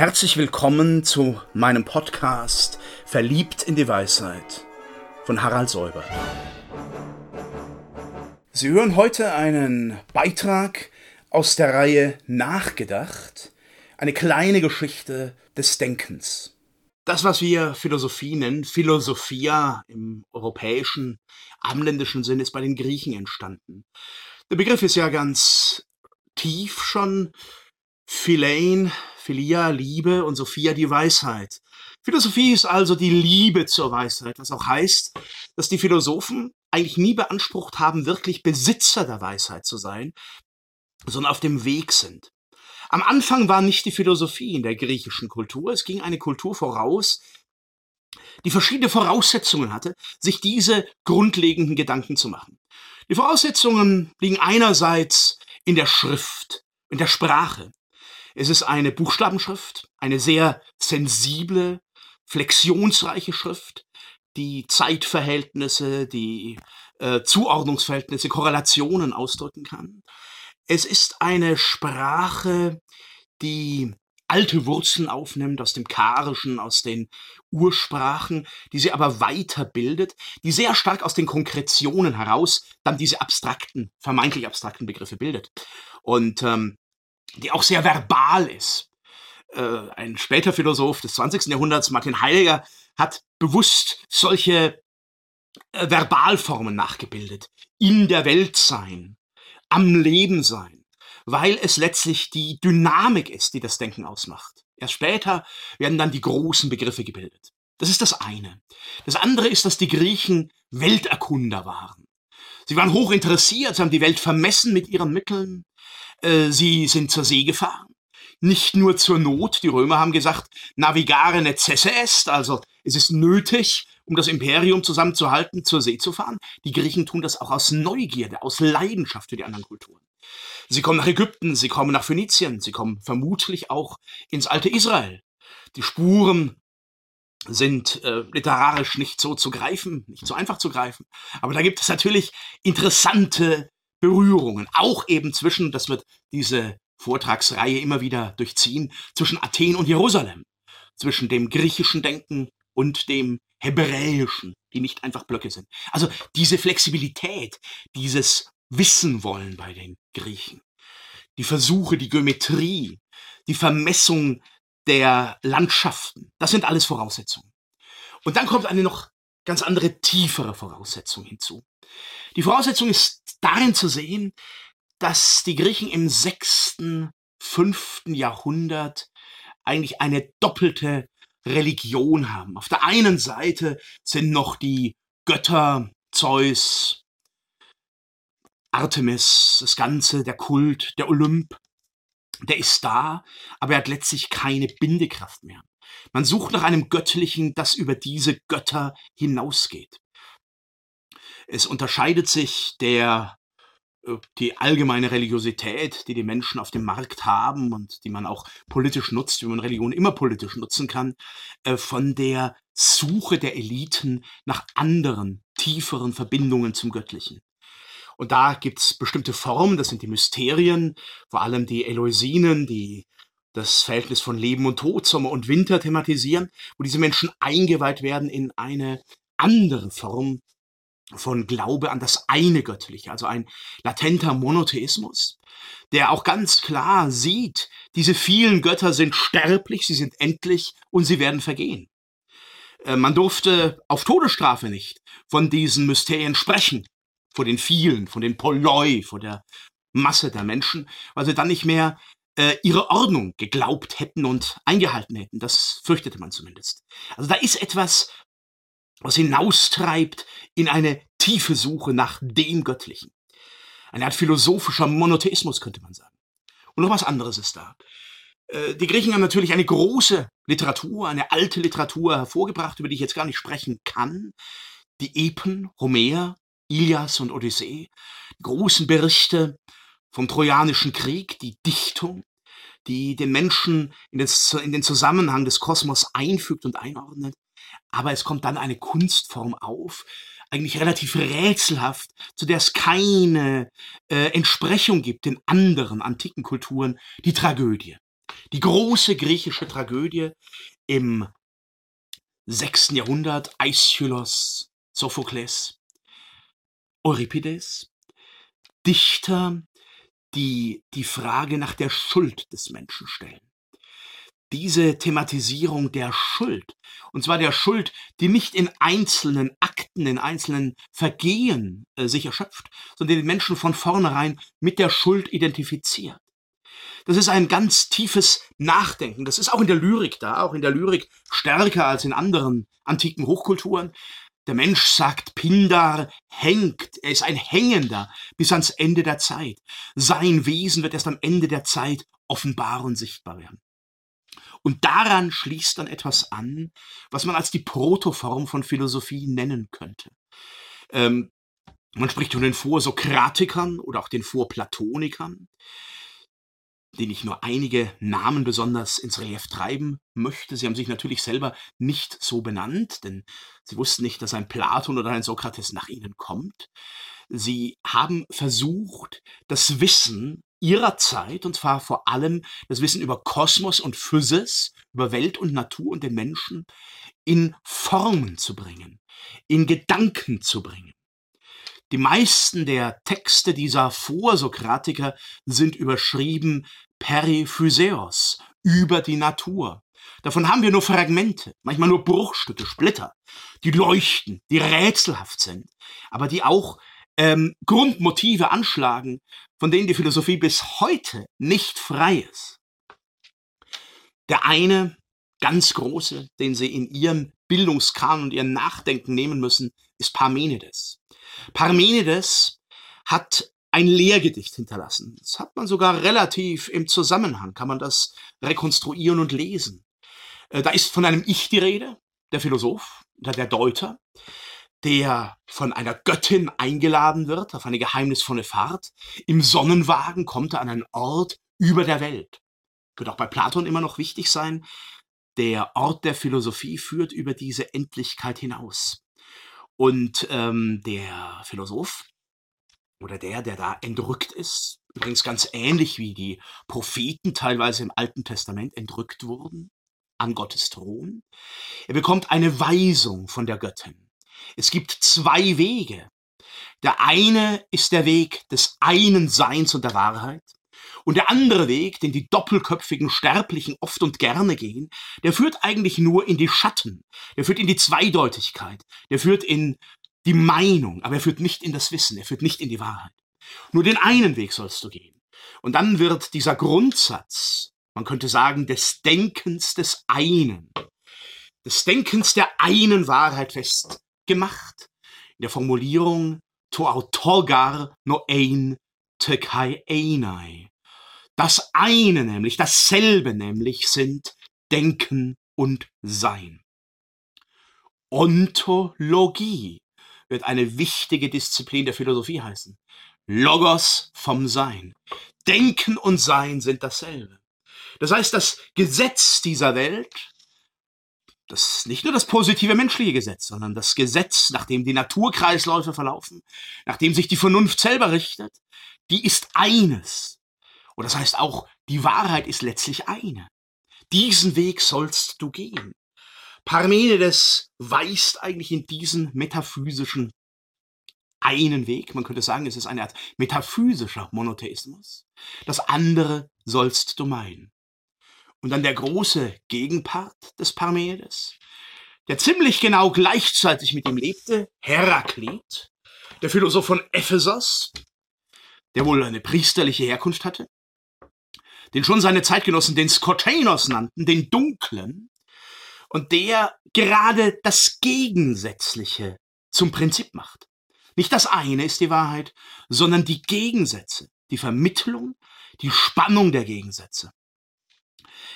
Herzlich willkommen zu meinem Podcast Verliebt in die Weisheit von Harald Säuber. Sie hören heute einen Beitrag aus der Reihe Nachgedacht, eine kleine Geschichte des Denkens. Das, was wir Philosophie nennen, Philosophia im europäischen, abendländischen Sinn, ist bei den Griechen entstanden. Der Begriff ist ja ganz tief schon. Philein, Philia, Liebe und Sophia, die Weisheit. Philosophie ist also die Liebe zur Weisheit, was auch heißt, dass die Philosophen eigentlich nie beansprucht haben, wirklich Besitzer der Weisheit zu sein, sondern auf dem Weg sind. Am Anfang war nicht die Philosophie in der griechischen Kultur, es ging eine Kultur voraus, die verschiedene Voraussetzungen hatte, sich diese grundlegenden Gedanken zu machen. Die Voraussetzungen liegen einerseits in der Schrift, in der Sprache. Es ist eine Buchstabenschrift, eine sehr sensible, flexionsreiche Schrift, die Zeitverhältnisse, die äh, Zuordnungsverhältnisse, Korrelationen ausdrücken kann. Es ist eine Sprache, die alte Wurzeln aufnimmt aus dem Karischen, aus den Ursprachen, die sie aber weiterbildet, die sehr stark aus den Konkretionen heraus dann diese abstrakten, vermeintlich abstrakten Begriffe bildet. Und ähm, die auch sehr verbal ist. Äh, ein später Philosoph des 20. Jahrhunderts, Martin Heidegger, hat bewusst solche äh, Verbalformen nachgebildet. In der Welt sein, am Leben sein, weil es letztlich die Dynamik ist, die das Denken ausmacht. Erst später werden dann die großen Begriffe gebildet. Das ist das eine. Das andere ist, dass die Griechen Welterkunder waren. Sie waren hoch interessiert, sie haben die Welt vermessen mit ihren Mitteln. Äh, sie sind zur See gefahren. Nicht nur zur Not. Die Römer haben gesagt, navigare necesse est, also es ist nötig, um das Imperium zusammenzuhalten, zur See zu fahren. Die Griechen tun das auch aus Neugierde, aus Leidenschaft für die anderen Kulturen. Sie kommen nach Ägypten, sie kommen nach Phönizien, sie kommen vermutlich auch ins alte Israel. Die Spuren sind äh, literarisch nicht so zu greifen, nicht so einfach zu greifen. Aber da gibt es natürlich interessante Berührungen, auch eben zwischen, das wird diese Vortragsreihe immer wieder durchziehen, zwischen Athen und Jerusalem, zwischen dem griechischen Denken und dem hebräischen, die nicht einfach Blöcke sind. Also diese Flexibilität, dieses Wissen wollen bei den Griechen, die Versuche, die Geometrie, die Vermessung der Landschaften, das sind alles Voraussetzungen. Und dann kommt eine noch ganz andere, tiefere Voraussetzung hinzu. Die Voraussetzung ist darin zu sehen, dass die Griechen im sechsten, fünften Jahrhundert eigentlich eine doppelte Religion haben. Auf der einen Seite sind noch die Götter Zeus, Artemis, das Ganze, der Kult, der Olymp, der ist da, aber er hat letztlich keine Bindekraft mehr. Man sucht nach einem Göttlichen, das über diese Götter hinausgeht. Es unterscheidet sich der äh, die allgemeine Religiosität, die die Menschen auf dem Markt haben und die man auch politisch nutzt, wie man Religion immer politisch nutzen kann, äh, von der Suche der Eliten nach anderen, tieferen Verbindungen zum Göttlichen. Und da gibt's bestimmte Formen, das sind die Mysterien, vor allem die Eleusinen, die das Verhältnis von Leben und Tod, Sommer und Winter thematisieren, wo diese Menschen eingeweiht werden in eine andere Form von Glaube an das eine Göttliche, also ein latenter Monotheismus, der auch ganz klar sieht, diese vielen Götter sind sterblich, sie sind endlich und sie werden vergehen. Äh, man durfte auf Todesstrafe nicht von diesen Mysterien sprechen, vor den vielen, von den Polloi, vor der Masse der Menschen, weil sie dann nicht mehr äh, ihre Ordnung geglaubt hätten und eingehalten hätten. Das fürchtete man zumindest. Also da ist etwas, was hinaustreibt in eine tiefe Suche nach dem Göttlichen. Eine Art philosophischer Monotheismus könnte man sagen. Und noch was anderes ist da. Äh, die Griechen haben natürlich eine große Literatur, eine alte Literatur hervorgebracht, über die ich jetzt gar nicht sprechen kann. Die Epen, Homer, Ilias und Odyssee, die großen Berichte vom Trojanischen Krieg, die Dichtung, die den Menschen in den, Zusammenhang des Kosmos einfügt und einordnet aber es kommt dann eine Kunstform auf, eigentlich relativ rätselhaft, zu der es keine äh, Entsprechung gibt in anderen antiken Kulturen, die Tragödie. Die große griechische Tragödie im 6. Jahrhundert, Aeschylus, Sophokles, Euripides, Dichter, die die Frage nach der Schuld des Menschen stellen. Diese Thematisierung der Schuld, und zwar der Schuld, die nicht in einzelnen Akten, in einzelnen Vergehen äh, sich erschöpft, sondern den Menschen von vornherein mit der Schuld identifiziert. Das ist ein ganz tiefes Nachdenken. Das ist auch in der Lyrik da, auch in der Lyrik stärker als in anderen antiken Hochkulturen. Der Mensch, sagt Pindar, hängt, er ist ein Hängender bis ans Ende der Zeit. Sein Wesen wird erst am Ende der Zeit offenbar und sichtbar werden. Und daran schließt dann etwas an, was man als die Protoform von Philosophie nennen könnte. Ähm, man spricht von den Vorsokratikern oder auch den Vorplatonikern den ich nur einige Namen besonders ins Relief treiben möchte. Sie haben sich natürlich selber nicht so benannt, denn sie wussten nicht, dass ein Platon oder ein Sokrates nach ihnen kommt. Sie haben versucht, das Wissen ihrer Zeit, und zwar vor allem das Wissen über Kosmos und Physis, über Welt und Natur und den Menschen, in Formen zu bringen, in Gedanken zu bringen. Die meisten der Texte dieser Vorsokratiker sind überschrieben Periphyseos, über die Natur. Davon haben wir nur Fragmente, manchmal nur Bruchstücke, Splitter, die leuchten, die rätselhaft sind, aber die auch ähm, Grundmotive anschlagen, von denen die Philosophie bis heute nicht frei ist. Der eine ganz große, den sie in ihrem Bildungskanon und ihrem Nachdenken nehmen müssen, ist Parmenides. Parmenides hat ein Lehrgedicht hinterlassen. Das hat man sogar relativ im Zusammenhang, kann man das rekonstruieren und lesen. Äh, da ist von einem Ich die Rede, der Philosoph, der Deuter, der von einer Göttin eingeladen wird auf eine geheimnisvolle Fahrt. Im Sonnenwagen kommt er an einen Ort über der Welt. Wird auch bei Platon immer noch wichtig sein. Der Ort der Philosophie führt über diese Endlichkeit hinaus. Und ähm, der Philosoph oder der, der da entrückt ist, übrigens ganz ähnlich wie die Propheten teilweise im Alten Testament entrückt wurden an Gottes Thron, er bekommt eine Weisung von der Göttin. Es gibt zwei Wege. Der eine ist der Weg des einen Seins und der Wahrheit. Und der andere Weg, den die doppelköpfigen Sterblichen oft und gerne gehen, der führt eigentlich nur in die Schatten, der führt in die Zweideutigkeit, der führt in die Meinung, aber er führt nicht in das Wissen, er führt nicht in die Wahrheit. Nur den einen Weg sollst du gehen. Und dann wird dieser Grundsatz, man könnte sagen, des Denkens des einen, des Denkens der einen Wahrheit festgemacht. In der Formulierung to autogar no ein te kai einai. Das eine nämlich, dasselbe nämlich sind Denken und Sein. Ontologie wird eine wichtige Disziplin der Philosophie heißen. Logos vom Sein. Denken und Sein sind dasselbe. Das heißt, das Gesetz dieser Welt, das nicht nur das positive menschliche Gesetz, sondern das Gesetz, nach dem die Naturkreisläufe verlaufen, nach dem sich die Vernunft selber richtet, die ist eines. Und das heißt auch, die Wahrheit ist letztlich eine. Diesen Weg sollst du gehen. Parmenides weist eigentlich in diesen metaphysischen einen Weg. Man könnte sagen, es ist eine Art metaphysischer Monotheismus. Das andere sollst du meinen. Und dann der große Gegenpart des Parmenides, der ziemlich genau gleichzeitig mit ihm lebte, Heraklit, der Philosoph von Ephesos, der wohl eine priesterliche Herkunft hatte, den schon seine Zeitgenossen den Skotenos nannten, den Dunklen, und der gerade das Gegensätzliche zum Prinzip macht. Nicht das eine ist die Wahrheit, sondern die Gegensätze, die Vermittlung, die Spannung der Gegensätze.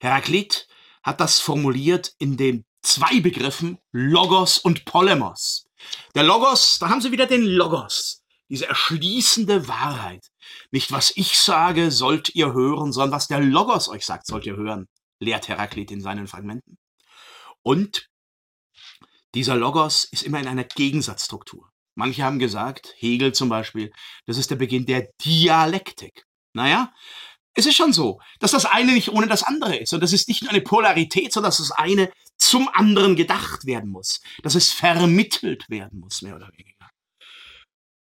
Heraklit hat das formuliert in den zwei Begriffen Logos und Polemos. Der Logos, da haben Sie wieder den Logos, diese erschließende Wahrheit. Nicht was ich sage, sollt ihr hören, sondern was der Logos euch sagt, sollt ihr hören, lehrt Heraklit in seinen Fragmenten. Und dieser Logos ist immer in einer Gegensatzstruktur. Manche haben gesagt, Hegel zum Beispiel, das ist der Beginn der Dialektik. Naja, Es ist schon so, dass das eine nicht ohne das andere ist. Und das ist nicht nur eine Polarität, sondern dass das eine zum anderen gedacht werden muss. Dass es vermittelt werden muss, mehr oder weniger.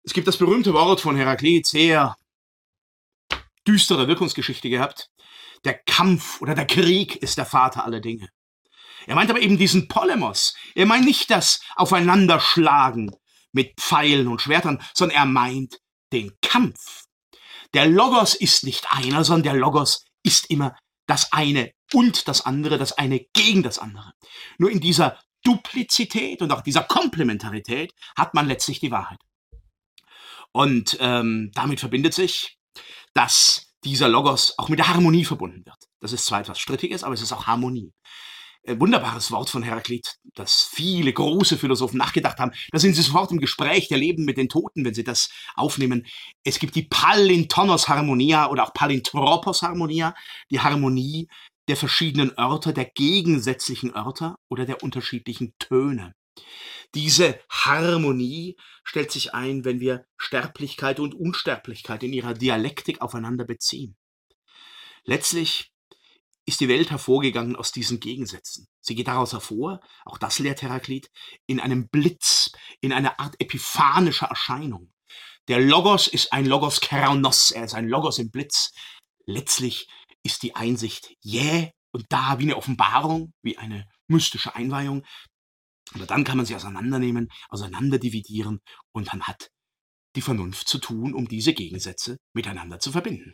Es gibt das berühmte Wort von Heraklit, sehr düstere Wirkungsgeschichte gehabt. Der Kampf oder der Krieg ist der Vater aller Dinge. Er meint aber eben diesen Polemos. Er meint nicht das Aufeinanderschlagen mit Pfeilen und Schwertern, sondern er meint den Kampf. Der Logos ist nicht einer, sondern der Logos ist immer das eine und das andere, das eine gegen das andere. Nur in dieser Duplizität und auch dieser Komplementarität hat man letztlich die Wahrheit. Und ähm, damit verbindet sich, dass dieser Logos auch mit der Harmonie verbunden wird. Das ist zwar etwas Strittiges, aber es ist auch Harmonie. Äh, wunderbares Wort von Heraklit, das viele große Philosophen nachgedacht haben. Da sind sie sofort im Gespräch der Leben mit den Toten, wenn sie das aufnehmen. Es gibt die Palintonos Harmonia oder auch Palintropos Harmonia, die Harmonie der verschiedenen Örter, der gegensätzlichen Örter oder der unterschiedlichen Töne. Diese Harmonie stellt sich ein, wenn wir Sterblichkeit und Unsterblichkeit in ihrer Dialektik aufeinander beziehen. Letztlich ist die Welt hervorgegangen aus diesen Gegensätzen. Sie geht daraus hervor, auch das lehrt Heraklit, in einem Blitz, in einer Art epiphanischer Erscheinung. Der Logos ist ein Logos Kernos, er ist ein Logos im Blitz. Letztlich ist die Einsicht jäh und da wie eine Offenbarung, wie eine mystische Einweihung. Aber dann kann man sie auseinandernehmen, auseinanderdividieren und man hat die Vernunft zu tun, um diese Gegensätze miteinander zu verbinden.